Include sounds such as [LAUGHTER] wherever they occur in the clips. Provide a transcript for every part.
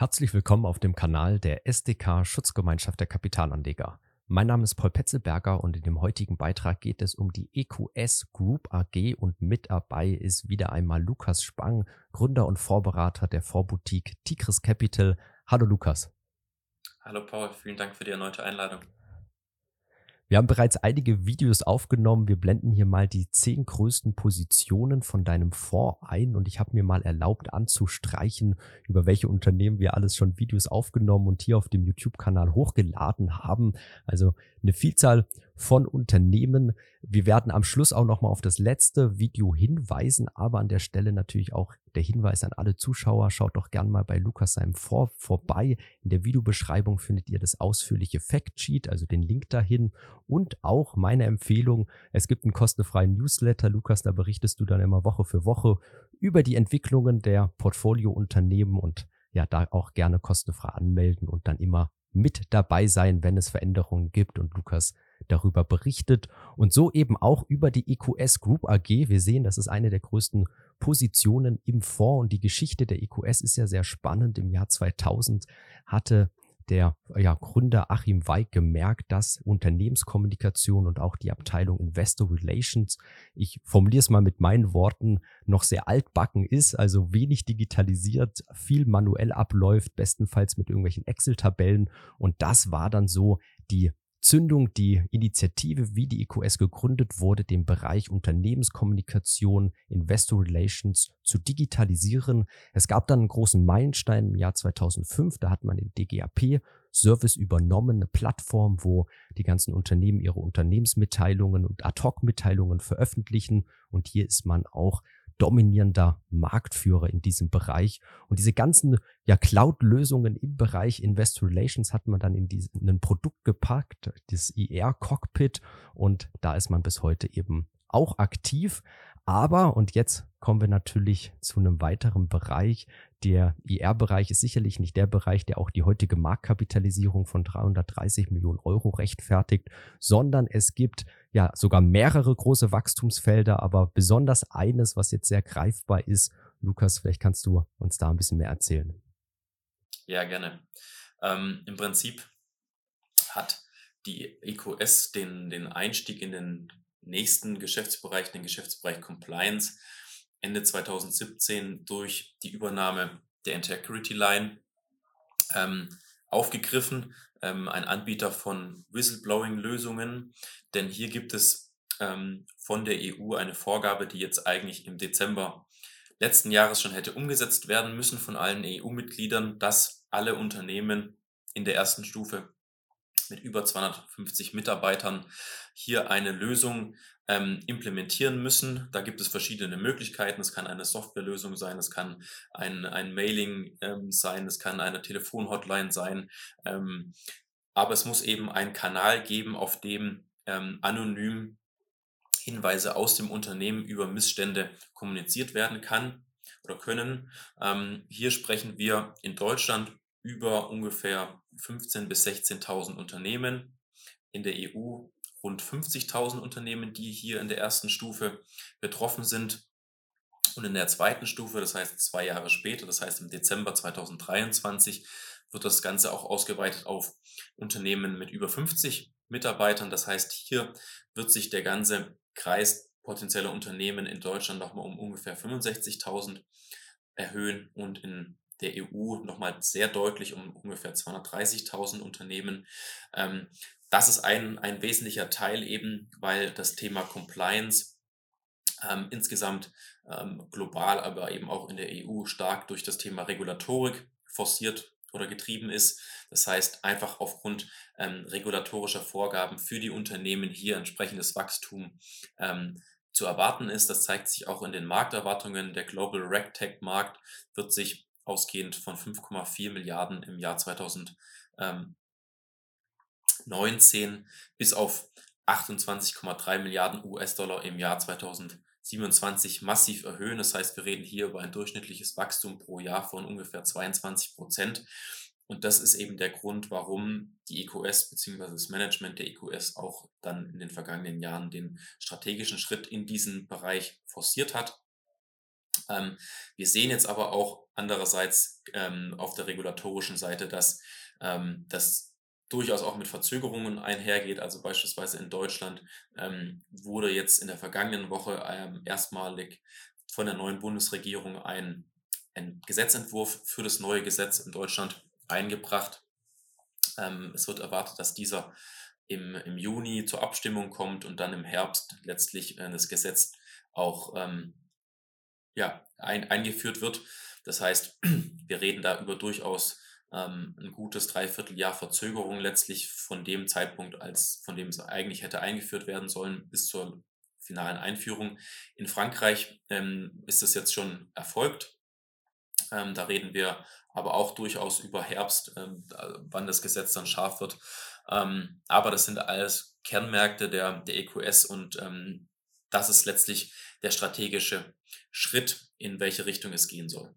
Herzlich willkommen auf dem Kanal der SDK Schutzgemeinschaft der Kapitalanleger. Mein Name ist Paul Petzelberger und in dem heutigen Beitrag geht es um die EQS Group AG und mit dabei ist wieder einmal Lukas Spang, Gründer und Vorberater der Vorboutique Tigris Capital. Hallo Lukas. Hallo Paul, vielen Dank für die erneute Einladung. Wir haben bereits einige Videos aufgenommen. Wir blenden hier mal die zehn größten Positionen von deinem Fonds ein und ich habe mir mal erlaubt anzustreichen, über welche Unternehmen wir alles schon Videos aufgenommen und hier auf dem YouTube-Kanal hochgeladen haben. Also eine Vielzahl von Unternehmen. Wir werden am Schluss auch nochmal auf das letzte Video hinweisen, aber an der Stelle natürlich auch der Hinweis an alle Zuschauer, schaut doch gern mal bei Lukas seinem Vor vorbei. In der Videobeschreibung findet ihr das ausführliche Factsheet, also den Link dahin und auch meine Empfehlung. Es gibt einen kostenfreien Newsletter, Lukas, da berichtest du dann immer Woche für Woche über die Entwicklungen der Portfoliounternehmen und ja, da auch gerne kostenfrei anmelden und dann immer mit dabei sein, wenn es Veränderungen gibt und Lukas darüber berichtet und so eben auch über die EQS Group AG. Wir sehen, das ist eine der größten Positionen im Fonds und die Geschichte der EQS ist ja sehr spannend. Im Jahr 2000 hatte der ja, Gründer Achim Weig gemerkt, dass Unternehmenskommunikation und auch die Abteilung Investor Relations, ich formuliere es mal mit meinen Worten, noch sehr altbacken ist, also wenig digitalisiert, viel manuell abläuft, bestenfalls mit irgendwelchen Excel-Tabellen. Und das war dann so die Zündung die Initiative, wie die EQS gegründet wurde, den Bereich Unternehmenskommunikation, Investor Relations zu digitalisieren. Es gab dann einen großen Meilenstein im Jahr 2005, da hat man den DGAP Service übernommen, eine Plattform, wo die ganzen Unternehmen ihre Unternehmensmitteilungen und Ad-Hoc-Mitteilungen veröffentlichen. Und hier ist man auch dominierender Marktführer in diesem Bereich. Und diese ganzen ja, Cloud-Lösungen im Bereich Investor Relations hat man dann in diesen, ein Produkt gepackt, das IR Cockpit. Und da ist man bis heute eben auch aktiv. Aber, und jetzt kommen wir natürlich zu einem weiteren Bereich. Der IR-Bereich ist sicherlich nicht der Bereich, der auch die heutige Marktkapitalisierung von 330 Millionen Euro rechtfertigt, sondern es gibt ja sogar mehrere große Wachstumsfelder, aber besonders eines, was jetzt sehr greifbar ist. Lukas, vielleicht kannst du uns da ein bisschen mehr erzählen. Ja, gerne. Ähm, Im Prinzip hat die EQS den, den Einstieg in den nächsten Geschäftsbereich, den Geschäftsbereich Compliance, Ende 2017 durch die Übernahme der Integrity Line ähm, aufgegriffen, ähm, ein Anbieter von Whistleblowing-Lösungen, denn hier gibt es ähm, von der EU eine Vorgabe, die jetzt eigentlich im Dezember letzten Jahres schon hätte umgesetzt werden müssen von allen EU-Mitgliedern, dass alle Unternehmen in der ersten Stufe mit über 250 Mitarbeitern hier eine Lösung ähm, implementieren müssen. Da gibt es verschiedene Möglichkeiten. Es kann eine Softwarelösung sein, es kann ein, ein Mailing ähm, sein, es kann eine Telefonhotline sein. Ähm, aber es muss eben einen Kanal geben, auf dem ähm, anonym Hinweise aus dem Unternehmen über Missstände kommuniziert werden kann oder können. Ähm, hier sprechen wir in Deutschland über ungefähr 15.000 bis 16.000 Unternehmen, in der EU rund 50.000 Unternehmen, die hier in der ersten Stufe betroffen sind. Und in der zweiten Stufe, das heißt zwei Jahre später, das heißt im Dezember 2023, wird das Ganze auch ausgeweitet auf Unternehmen mit über 50 Mitarbeitern. Das heißt, hier wird sich der ganze Kreis potenzieller Unternehmen in Deutschland nochmal um ungefähr 65.000 erhöhen und in der EU nochmal sehr deutlich um ungefähr 230.000 Unternehmen. Ähm, das ist ein, ein wesentlicher Teil eben, weil das Thema Compliance ähm, insgesamt ähm, global, aber eben auch in der EU stark durch das Thema Regulatorik forciert oder getrieben ist. Das heißt, einfach aufgrund ähm, regulatorischer Vorgaben für die Unternehmen hier entsprechendes Wachstum ähm, zu erwarten ist. Das zeigt sich auch in den Markterwartungen. Der Global RegTech-Markt wird sich ausgehend von 5,4 Milliarden im Jahr 2019 bis auf 28,3 Milliarden US-Dollar im Jahr 2027 massiv erhöhen. Das heißt, wir reden hier über ein durchschnittliches Wachstum pro Jahr von ungefähr 22 Prozent. Und das ist eben der Grund, warum die EQS bzw. das Management der EQS auch dann in den vergangenen Jahren den strategischen Schritt in diesen Bereich forciert hat wir sehen jetzt aber auch andererseits ähm, auf der regulatorischen Seite, dass ähm, das durchaus auch mit Verzögerungen einhergeht. Also beispielsweise in Deutschland ähm, wurde jetzt in der vergangenen Woche ähm, erstmalig von der neuen Bundesregierung ein, ein Gesetzentwurf für das neue Gesetz in Deutschland eingebracht. Ähm, es wird erwartet, dass dieser im, im Juni zur Abstimmung kommt und dann im Herbst letztlich äh, das Gesetz auch ähm, ja, ein, eingeführt wird. Das heißt, [CLEARS THROAT] wir reden da über durchaus ähm, ein gutes Dreivierteljahr Verzögerung letztlich von dem Zeitpunkt, als von dem es eigentlich hätte eingeführt werden sollen, bis zur finalen Einführung. In Frankreich ähm, ist es jetzt schon erfolgt. Ähm, da reden wir aber auch durchaus über Herbst, ähm, wann das Gesetz dann scharf wird. Ähm, aber das sind alles Kernmärkte der, der EQS und ähm, das ist letztlich der strategische Schritt, in welche Richtung es gehen soll.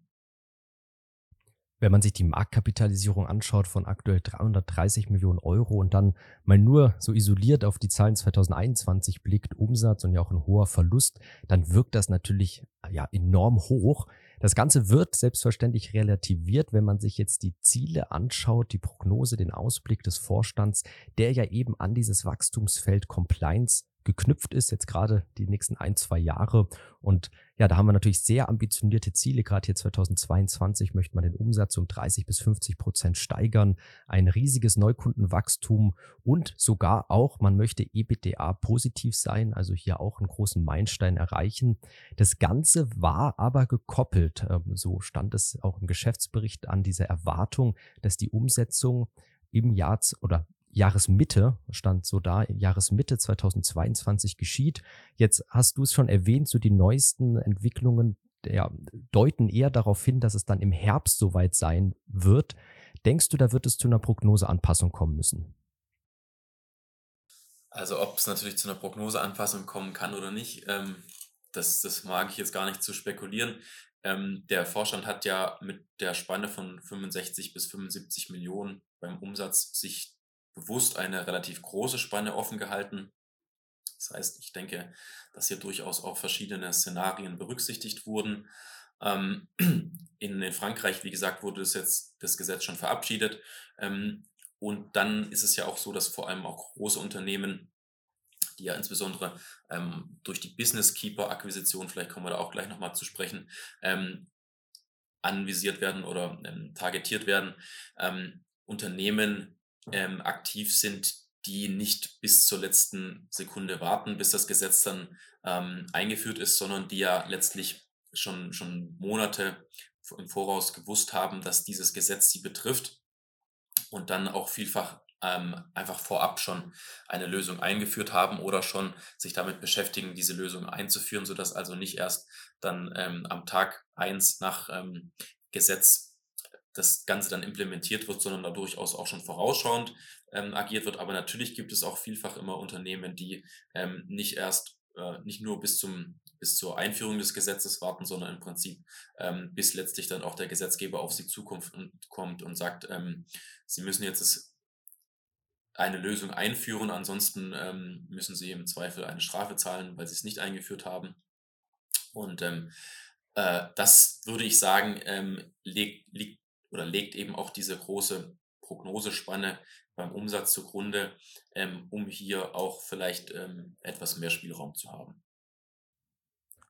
Wenn man sich die Marktkapitalisierung anschaut von aktuell 330 Millionen Euro und dann mal nur so isoliert auf die Zahlen 2021 blickt, Umsatz und ja auch ein hoher Verlust, dann wirkt das natürlich ja enorm hoch. Das Ganze wird selbstverständlich relativiert, wenn man sich jetzt die Ziele anschaut, die Prognose, den Ausblick des Vorstands, der ja eben an dieses Wachstumsfeld Compliance geknüpft ist, jetzt gerade die nächsten ein, zwei Jahre. Und ja, da haben wir natürlich sehr ambitionierte Ziele. Gerade hier 2022 möchte man den Umsatz um 30 bis 50 Prozent steigern, ein riesiges Neukundenwachstum und sogar auch, man möchte EBITDA positiv sein, also hier auch einen großen Meilenstein erreichen. Das Ganze war aber gekoppelt, ähm, so stand es auch im Geschäftsbericht an dieser Erwartung, dass die Umsetzung im Jahr oder Jahresmitte, stand so da, Jahresmitte 2022 geschieht. Jetzt hast du es schon erwähnt, so die neuesten Entwicklungen ja, deuten eher darauf hin, dass es dann im Herbst soweit sein wird. Denkst du, da wird es zu einer Prognoseanpassung kommen müssen? Also ob es natürlich zu einer Prognoseanpassung kommen kann oder nicht, ähm, das, das mag ich jetzt gar nicht zu spekulieren. Ähm, der Vorstand hat ja mit der Spanne von 65 bis 75 Millionen beim Umsatz sich bewusst eine relativ große Spanne offen gehalten. Das heißt, ich denke, dass hier durchaus auch verschiedene Szenarien berücksichtigt wurden. Ähm, [CLEARS THROAT] in Frankreich, wie gesagt, wurde das jetzt das Gesetz schon verabschiedet. Ähm, und dann ist es ja auch so, dass vor allem auch große Unternehmen, die ja insbesondere ähm, durch die Business Keeper Akquisition, vielleicht kommen wir da auch gleich nochmal zu sprechen, anvisiert werden oder targetiert werden. Unternehmen, ähm, aktiv sind, die nicht bis zur letzten Sekunde warten, bis das Gesetz dann ähm, eingeführt ist, sondern die ja letztlich schon, schon Monate im Voraus gewusst haben, dass dieses Gesetz sie betrifft und dann auch vielfach ähm, einfach vorab schon eine Lösung eingeführt haben oder schon sich damit beschäftigen, diese Lösung einzuführen, sodass also nicht erst dann ähm, am Tag eins nach ähm, Gesetz das Ganze dann implementiert wird, sondern da durchaus auch schon vorausschauend ähm, agiert wird. Aber natürlich gibt es auch vielfach immer Unternehmen, die ähm, nicht erst, äh, nicht nur bis zum bis zur Einführung des Gesetzes warten, sondern im Prinzip ähm, bis letztlich dann auch der Gesetzgeber auf sie zukommt und kommt und sagt, ähm, sie müssen jetzt eine Lösung einführen, ansonsten ähm, müssen sie im Zweifel eine Strafe zahlen, weil sie es nicht eingeführt haben. Und ähm, äh, das würde ich sagen, liegt, liegt oder legt eben auch diese große Prognosespanne beim Umsatz zugrunde, ähm, um hier auch vielleicht ähm, etwas mehr Spielraum zu haben.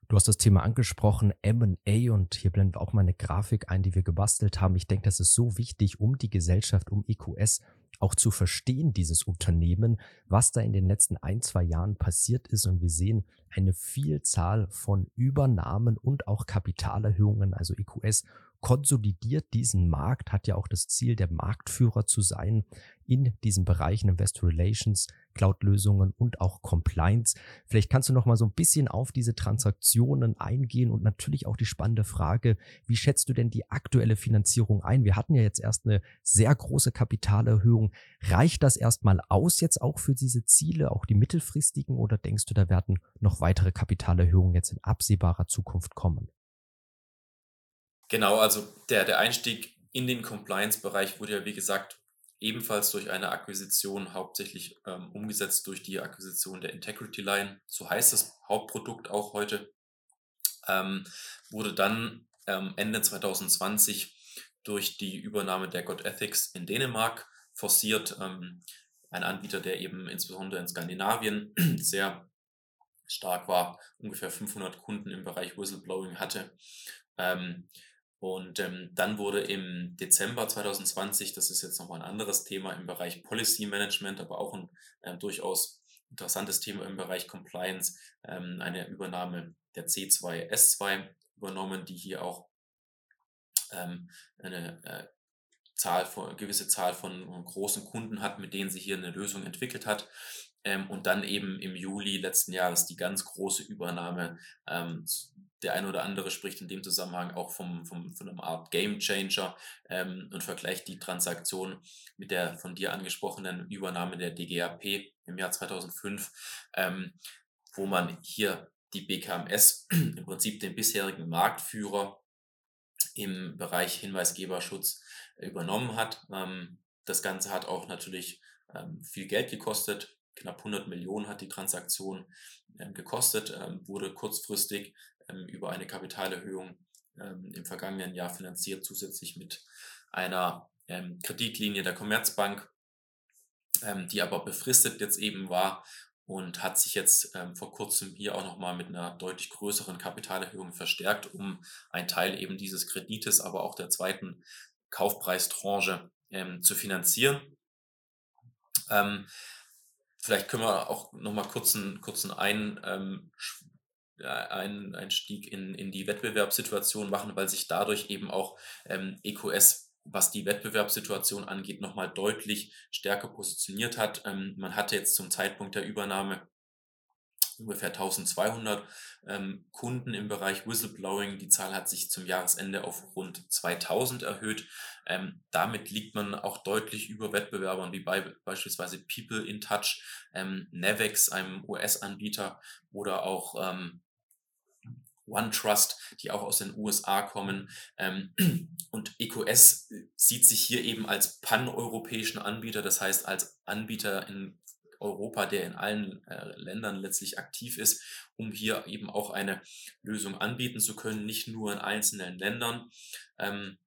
Du hast das Thema angesprochen, MA, und hier blenden wir auch mal eine Grafik ein, die wir gebastelt haben. Ich denke, das ist so wichtig, um die Gesellschaft, um EQS auch zu verstehen, dieses Unternehmen, was da in den letzten ein, zwei Jahren passiert ist. Und wir sehen eine Vielzahl von Übernahmen und auch Kapitalerhöhungen. Also EQS konsolidiert diesen Markt, hat ja auch das Ziel, der Marktführer zu sein in diesen Bereichen Investor Relations, Cloud-Lösungen und auch Compliance. Vielleicht kannst du noch mal so ein bisschen auf diese Transaktionen eingehen und natürlich auch die spannende Frage, wie schätzt du denn die aktuelle Finanzierung ein? Wir hatten ja jetzt erst eine sehr große Kapitalerhöhung. Reicht das erstmal aus jetzt auch für diese Ziele, auch die mittelfristigen, oder denkst du, da werden noch weitere Kapitalerhöhungen jetzt in absehbarer Zukunft kommen? Genau, also der, der Einstieg in den Compliance-Bereich wurde ja, wie gesagt, ebenfalls durch eine Akquisition hauptsächlich ähm, umgesetzt durch die Akquisition der Integrity Line. So heißt das Hauptprodukt auch heute. ähm, wurde dann ähm, Ende 2020 durch die Übernahme der God Ethics in Dänemark forciert. Ähm, ein Anbieter, der eben insbesondere in Skandinavien [CLEARS THROAT] sehr stark war, ungefähr 500 Kunden im Bereich Whistleblowing hatte. Und ähm, dann wurde im Dezember 2020, das ist jetzt nochmal ein anderes Thema im Bereich Policy Management, aber auch ein äh, durchaus interessantes Thema im Bereich Compliance, ähm, eine Übernahme der C2S2 übernommen, die hier auch ähm, eine äh, Zahl von, gewisse Zahl von großen Kunden hat, mit denen sie hier eine Lösung entwickelt hat. Ähm, und dann eben im Juli letzten Jahres die ganz große Übernahme ähm, der eine oder andere spricht in dem Zusammenhang auch vom, vom, von einer Art Game Changer ähm, und vergleicht die Transaktion mit der von dir angesprochenen Übernahme der DGAP im Jahr 2005, ähm, wo man hier die BKMS [CLEARS THROAT] im Prinzip den bisherigen Marktführer im Bereich Hinweisgeberschutz übernommen hat. Ähm, das Ganze hat auch natürlich ähm, viel Geld gekostet. Knapp 100 Millionen hat die Transaktion ähm, gekostet, ähm, wurde kurzfristig über eine Kapitalerhöhung ähm, im vergangenen Jahr finanziert, zusätzlich mit einer ähm, Kreditlinie der Commerzbank, die aber befristet jetzt eben war und hat sich jetzt ähm, vor kurzem hier auch nochmal mit einer deutlich größeren Kapitalerhöhung verstärkt, um einen Teil eben dieses Kredites, aber auch der zweiten Kaufpreistranche ähm, zu finanzieren. Ähm, vielleicht können wir auch nochmal kurzen, kurzen ein, ähm, einen Einstieg in, in die Wettbewerbssituation machen, weil sich dadurch eben auch ähm, EQS was die Wettbewerbssituation angeht, nochmal deutlich stärker positioniert hat. Ähm, man hatte jetzt zum Zeitpunkt der Übernahme ungefähr 1200 ähm, Kunden im Bereich Whistleblowing. Die Zahl hat sich zum Jahresende auf rund 2000 erhöht. Ähm, damit liegt man auch deutlich über Wettbewerbern wie bei, beispielsweise People in Touch, ähm, Navex, einem US-Anbieter oder auch ähm, OneTrust, die auch aus den USA kommen. Ähm, [CLEARS THROAT] und EQS sieht sich hier eben als paneuropäischen Anbieter, das heißt als Anbieter in Europa, der in allen äh, Ländern letztlich aktiv ist, um hier eben auch eine Lösung anbieten zu können, nicht nur in einzelnen Ländern. Ähm,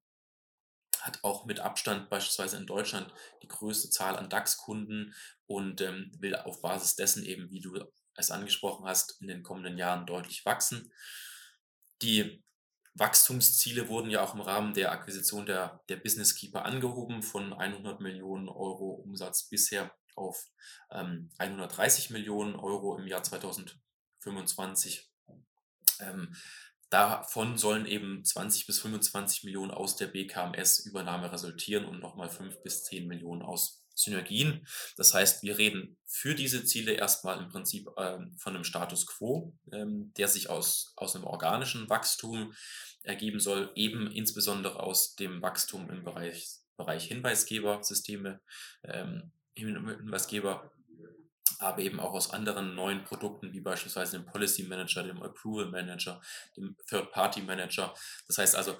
hat auch mit Abstand beispielsweise in Deutschland die größte Zahl an DAX-Kunden und ähm, will auf Basis dessen eben, wie du es angesprochen hast, in den kommenden Jahren deutlich wachsen. Die Wachstumsziele wurden ja auch im Rahmen der Akquisition der, der Business Keeper angehoben von 100 Millionen Euro Umsatz bisher auf ähm, 130 Millionen Euro im Jahr 2025. Ähm, davon sollen eben 20 bis 25 Millionen aus der BKMS-Übernahme resultieren und nochmal 5 bis 10 Millionen aus Synergien. Das heißt, wir reden für diese Ziele erstmal im Prinzip ähm, von einem Status quo, ähm, der sich aus, aus einem organischen Wachstum ergeben soll, eben insbesondere aus dem Wachstum im Bereich, Bereich Hinweisgebersysteme, ähm, Hinweisgeber, aber eben auch aus anderen neuen Produkten, wie beispielsweise dem Policy Manager, dem Approval Manager, dem Third Party Manager. Das heißt also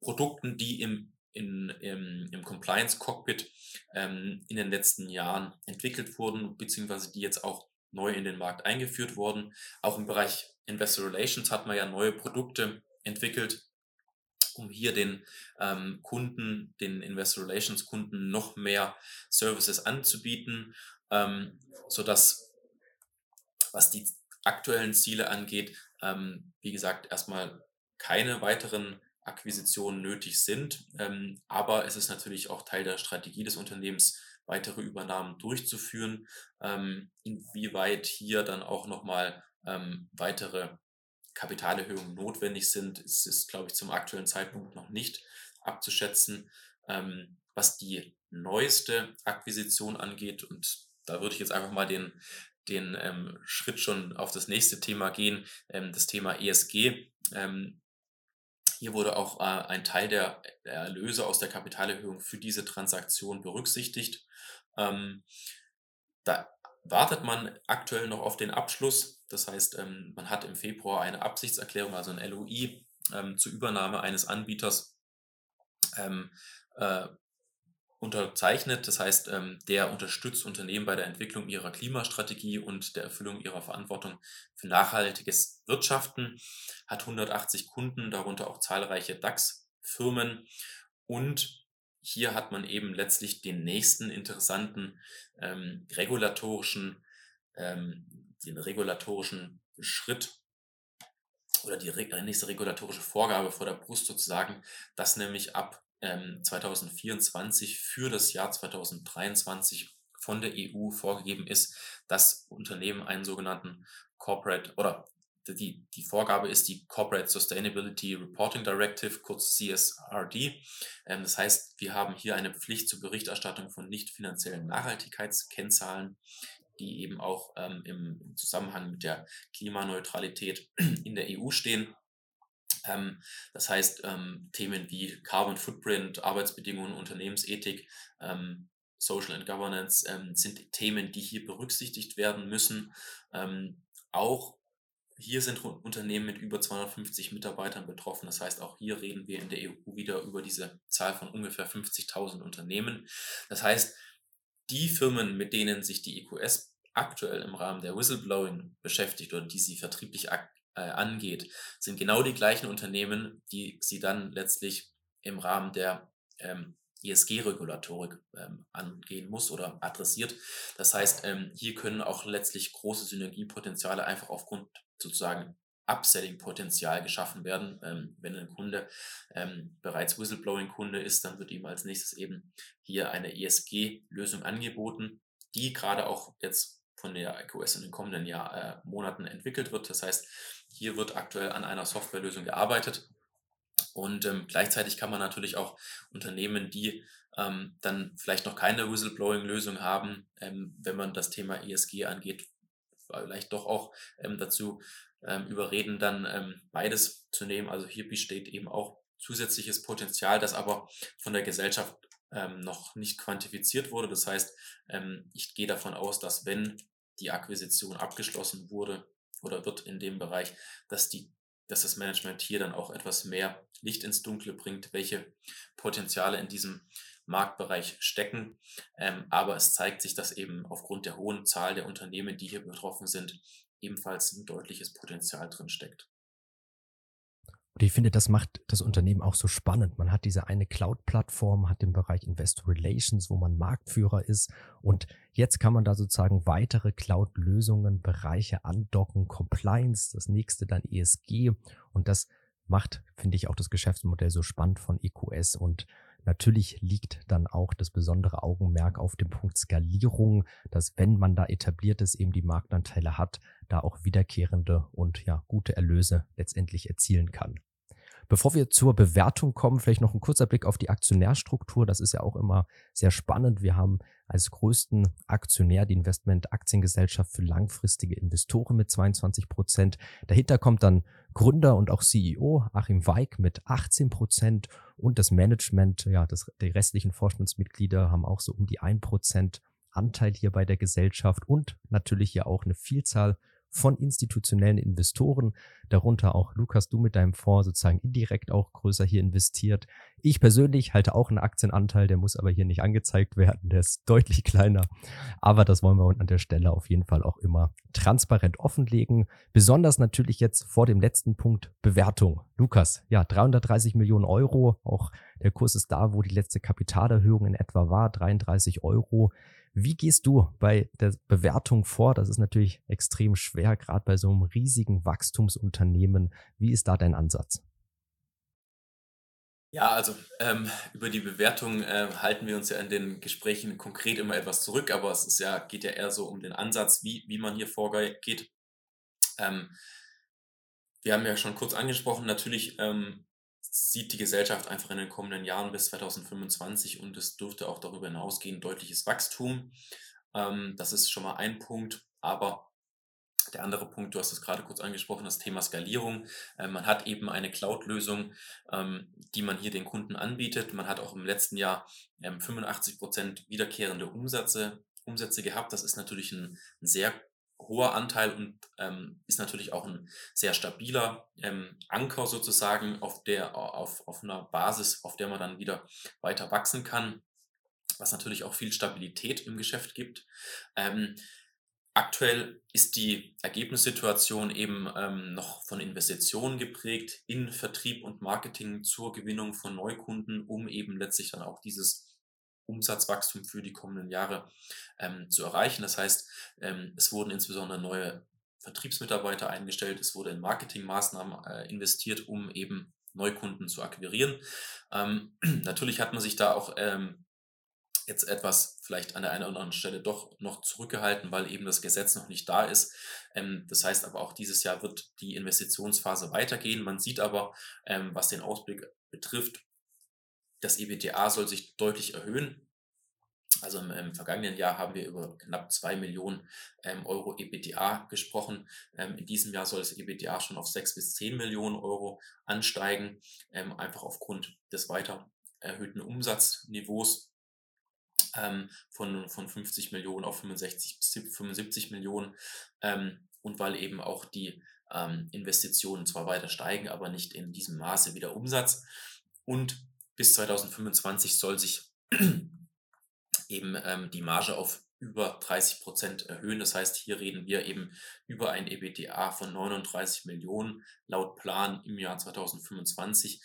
Produkten, die im in, im, im Compliance-Cockpit ähm, in den letzten Jahren entwickelt wurden, beziehungsweise die jetzt auch neu in den Markt eingeführt wurden. Auch im Bereich Investor Relations hat man ja neue Produkte entwickelt, um hier den ähm, Kunden, den Investor Relations Kunden noch mehr Services anzubieten, ähm, sodass, was die aktuellen Ziele angeht, ähm, wie gesagt, erstmal keine weiteren Akquisitionen nötig sind. Ähm, aber es ist natürlich auch Teil der Strategie des Unternehmens, weitere Übernahmen durchzuführen. Ähm, inwieweit hier dann auch nochmal ähm, weitere Kapitalerhöhungen notwendig sind, ist, ist, glaube ich, zum aktuellen Zeitpunkt noch nicht abzuschätzen. Ähm, was die neueste Akquisition angeht, und da würde ich jetzt einfach mal den, den ähm, Schritt schon auf das nächste Thema gehen, ähm, das Thema ESG. Ähm, hier wurde auch äh, ein Teil der Erlöse aus der Kapitalerhöhung für diese Transaktion berücksichtigt. Ähm, da wartet man aktuell noch auf den Abschluss. Das heißt, ähm, man hat im Februar eine Absichtserklärung, also ein LOI ähm, zur Übernahme eines Anbieters ähm, äh, unterzeichnet. Das heißt, ähm, der unterstützt Unternehmen bei der Entwicklung ihrer Klimastrategie und der Erfüllung ihrer Verantwortung für nachhaltiges Wirtschaften, hat 180 Kunden, darunter auch zahlreiche DAX-Firmen und hier hat man eben letztlich den nächsten interessanten ähm, regulatorischen, ähm, den regulatorischen Schritt oder die nächste regulatorische Vorgabe vor der Brust sozusagen, dass nämlich ab ähm, 2024 für das Jahr 2023 von der EU vorgegeben ist, dass Unternehmen einen sogenannten Corporate oder die, die Vorgabe ist die Corporate Sustainability Reporting Directive, kurz CSRD. Ähm, das heißt, wir haben hier eine Pflicht zur Berichterstattung von nicht finanziellen Nachhaltigkeitskennzahlen, die eben auch ähm, im Zusammenhang mit der Klimaneutralität in der EU stehen. Ähm, das heißt, ähm, Themen wie Carbon Footprint, Arbeitsbedingungen, Unternehmensethik, ähm, Social and Governance ähm, sind Themen, die hier berücksichtigt werden müssen. Ähm, auch hier sind Unternehmen mit über 250 Mitarbeitern betroffen. Das heißt, auch hier reden wir in der EU wieder über diese Zahl von ungefähr 50.000 Unternehmen. Das heißt, die Firmen, mit denen sich die EQS aktuell im Rahmen der Whistleblowing beschäftigt oder die sie vertrieblich äh, angeht, sind genau die gleichen Unternehmen, die sie dann letztlich im Rahmen der ähm, ESG-Regulatorik ähm, angehen muss oder adressiert. Das heißt, ähm, hier können auch letztlich große Synergiepotenziale einfach aufgrund sozusagen Upselling-Potenzial geschaffen werden. Ähm, wenn ein Kunde ähm, bereits Whistleblowing-Kunde ist, dann wird ihm als nächstes eben hier eine ESG-Lösung angeboten, die gerade auch jetzt von der IQS in den kommenden Jahr, äh, Monaten entwickelt wird. Das heißt, hier wird aktuell an einer Softwarelösung gearbeitet. Und ähm, gleichzeitig kann man natürlich auch Unternehmen, die ähm, dann vielleicht noch keine Whistleblowing-Lösung haben, ähm, wenn man das Thema ESG angeht, vielleicht doch auch ähm, dazu ähm, überreden, dann ähm, beides zu nehmen. Also hier besteht eben auch zusätzliches Potenzial, das aber von der Gesellschaft ähm, noch nicht quantifiziert wurde. Das heißt, ähm, ich gehe davon aus, dass wenn die Akquisition abgeschlossen wurde oder wird in dem Bereich, dass die dass das Management hier dann auch etwas mehr Licht ins Dunkle bringt, welche Potenziale in diesem Marktbereich stecken. Ähm, aber es zeigt sich, dass eben aufgrund der hohen Zahl der Unternehmen, die hier betroffen sind, ebenfalls ein deutliches Potenzial drin steckt. Und ich finde, das macht das Unternehmen auch so spannend. Man hat diese eine Cloud-Plattform, hat den Bereich Investor Relations, wo man Marktführer ist. Und jetzt kann man da sozusagen weitere Cloud-Lösungen, Bereiche andocken, Compliance, das nächste dann ESG. Und das macht, finde ich, auch das Geschäftsmodell so spannend von EQS. Und Natürlich liegt dann auch das besondere Augenmerk auf dem Punkt Skalierung, dass wenn man da etabliert ist, eben die Marktanteile hat, da auch wiederkehrende und ja gute Erlöse letztendlich erzielen kann. Bevor wir zur Bewertung kommen, vielleicht noch ein kurzer Blick auf die Aktionärstruktur. Das ist ja auch immer sehr spannend. Wir haben als größten Aktionär die Investment Aktiengesellschaft für langfristige Investoren mit 22 Prozent. Dahinter kommt dann Gründer und auch CEO Achim Weig mit 18 Prozent und das Management, ja, das, die restlichen Vorstandsmitglieder haben auch so um die 1 Prozent Anteil hier bei der Gesellschaft und natürlich ja auch eine Vielzahl von institutionellen Investoren, darunter auch Lukas, du mit deinem Fonds sozusagen indirekt auch größer hier investiert. Ich persönlich halte auch einen Aktienanteil, der muss aber hier nicht angezeigt werden, der ist deutlich kleiner. Aber das wollen wir an der Stelle auf jeden Fall auch immer transparent offenlegen. Besonders natürlich jetzt vor dem letzten Punkt Bewertung. Lukas, ja, 330 Millionen Euro, auch der Kurs ist da, wo die letzte Kapitalerhöhung in etwa war, 33 Euro. Wie gehst du bei der Bewertung vor? Das ist natürlich extrem schwer, gerade bei so einem riesigen Wachstumsunternehmen. Wie ist da dein Ansatz? Ja, also ähm, über die Bewertung äh, halten wir uns ja in den Gesprächen konkret immer etwas zurück, aber es ist ja, geht ja eher so um den Ansatz, wie, wie man hier vorgeht. Ähm, wir haben ja schon kurz angesprochen, natürlich ähm, sieht die Gesellschaft einfach in den kommenden Jahren bis 2025 und es dürfte auch darüber hinausgehen deutliches Wachstum. Ähm, das ist schon mal ein Punkt, aber der andere Punkt, du hast es gerade kurz angesprochen, das Thema Skalierung. Äh, man hat eben eine Cloud-Lösung, ähm, die man hier den Kunden anbietet. Man hat auch im letzten Jahr ähm, 85 Prozent wiederkehrende Umsätze, Umsätze gehabt. Das ist natürlich ein, ein sehr hoher Anteil und ähm, ist natürlich auch ein sehr stabiler ähm, Anker sozusagen auf der auf, auf einer Basis, auf der man dann wieder weiter wachsen kann. was natürlich auch viel Stabilität im Geschäft gibt. Ähm, aktuell ist die Ergebnissituation eben ähm, noch von Investitionen geprägt in Vertrieb und Marketing zur Gewinnung von Neukunden, um eben letztlich dann auch dieses Umsatzwachstum für die kommenden Jahre ähm, zu erreichen. Das heißt, ähm, es wurden insbesondere neue Vertriebsmitarbeiter eingestellt, es wurde in Marketingmaßnahmen äh, investiert, um eben Neukunden zu akquirieren. Ähm, [CLEARS THROAT] natürlich hat man sich da auch ähm, jetzt etwas vielleicht an der einen oder anderen Stelle doch noch zurückgehalten, weil eben das Gesetz noch nicht da ist. Ähm, das heißt aber auch dieses Jahr wird die Investitionsphase weitergehen. Man sieht aber, ähm, was den Ausblick betrifft, das EBTA soll sich deutlich erhöhen. Also im, im, vergangenen Jahr haben wir über knapp zwei Millionen ähm, Euro EBTA gesprochen. Ähm, in diesem Jahr soll das EBTA schon auf sechs bis zehn Millionen Euro ansteigen, ähm, einfach aufgrund des weiter erhöhten Umsatzniveaus ähm, von, von 50 Millionen auf 65 bis 75 Millionen ähm, und weil eben auch die ähm, Investitionen zwar weiter steigen, aber nicht in diesem Maße wie der Umsatz. Und bis 2025 soll sich [CLEARS THROAT] eben ähm, die Marge auf über 30 Prozent erhöhen. Das heißt, hier reden wir eben über ein EBITDA von 39 Millionen laut Plan im Jahr 2025.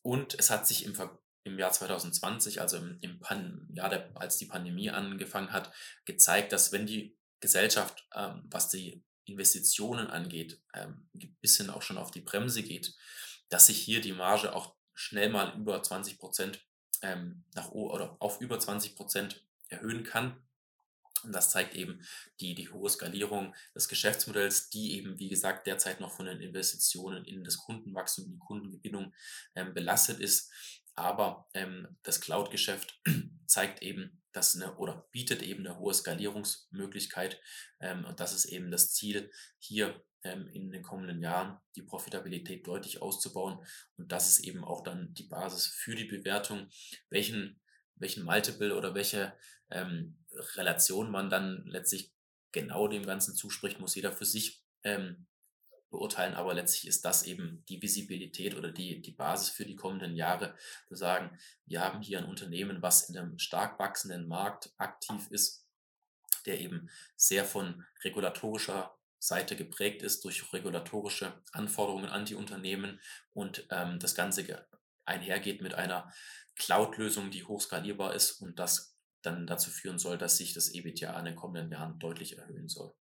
Und es hat sich im, im Jahr 2020, also im, im Pan Jahr, der, als die Pandemie angefangen hat, gezeigt, dass wenn die Gesellschaft, ähm, was die Investitionen angeht, ähm, ein bisschen auch schon auf die Bremse geht, dass sich hier die Marge auch schnell mal über 20 Prozent ähm, nach oder auf über 20 Prozent erhöhen kann. Und das zeigt eben die, die hohe Skalierung des Geschäftsmodells, die eben, wie gesagt, derzeit noch von den Investitionen in das Kundenwachstum, in die Kundengewinnung ähm, belastet ist. Aber ähm, das Cloud-Geschäft [CLEARS THROAT] zeigt eben, dass eine oder bietet eben eine hohe Skalierungsmöglichkeit. Ähm, und das ist eben das Ziel, hier in den kommenden Jahren die Profitabilität deutlich auszubauen. Und das ist eben auch dann die Basis für die Bewertung, welchen, welchen Multiple oder welche ähm, Relation man dann letztlich genau dem Ganzen zuspricht, muss jeder für sich ähm, beurteilen. Aber letztlich ist das eben die Visibilität oder die, die Basis für die kommenden Jahre, zu sagen, wir haben hier ein Unternehmen, was in einem stark wachsenden Markt aktiv ist, der eben sehr von regulatorischer Seite geprägt ist durch regulatorische Anforderungen an die Unternehmen und ähm, das Ganze einhergeht mit einer Cloud-Lösung, die hochskalierbar ist und das dann dazu führen soll, dass sich das EBITDA in den kommenden Jahren deutlich erhöhen soll.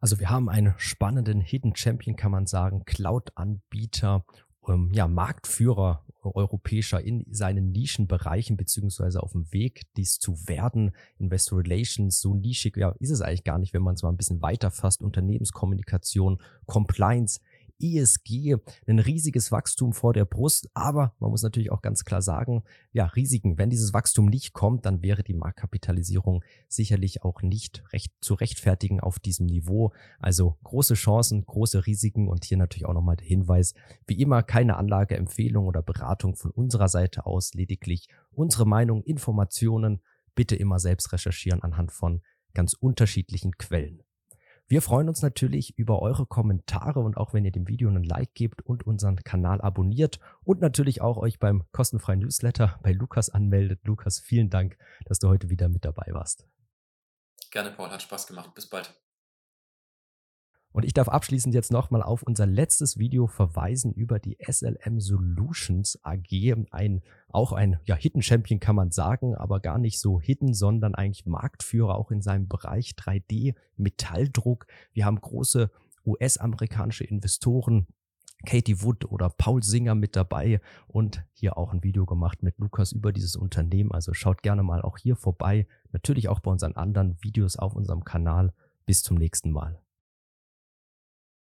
Also wir haben einen spannenden Hidden Champion, kann man sagen, Cloud-Anbieter, ähm, ja, Marktführer europäischer in seinen Nischenbereichen beziehungsweise auf dem Weg, dies zu werden. Investor Relations, so nischig, ja, ist es eigentlich gar nicht, wenn man es mal ein bisschen weiter fasst. Unternehmenskommunikation, Compliance, ESG, ein riesiges Wachstum vor der Brust. Aber man muss natürlich auch ganz klar sagen, ja, Risiken. Wenn dieses Wachstum nicht kommt, dann wäre die Marktkapitalisierung sicherlich auch nicht recht zu rechtfertigen auf diesem Niveau. Also große Chancen, große Risiken und hier natürlich auch nochmal der Hinweis. Wie immer keine Anlageempfehlung oder Beratung von unserer Seite aus, lediglich unsere Meinung, Informationen. Bitte immer selbst recherchieren anhand von ganz unterschiedlichen Quellen. Wir freuen uns natürlich über eure Kommentare und auch wenn ihr dem Video einen Like gebt und unseren Kanal abonniert und natürlich auch euch beim kostenfreien Newsletter bei Lukas anmeldet. Lukas, vielen Dank, dass du heute wieder mit dabei warst. Gerne, Paul, hat Spaß gemacht. Bis bald. Und ich darf abschließend jetzt nochmal auf unser letztes Video verweisen über die SLM Solutions AG. Ein, auch ein ja, Hidden Champion kann man sagen, aber gar nicht so hidden, sondern eigentlich Marktführer auch in seinem Bereich 3D Metalldruck. Wir haben große US-amerikanische Investoren, Katie Wood oder Paul Singer mit dabei und hier auch ein Video gemacht mit Lukas über dieses Unternehmen. Also schaut gerne mal auch hier vorbei. Natürlich auch bei unseren anderen Videos auf unserem Kanal. Bis zum nächsten Mal.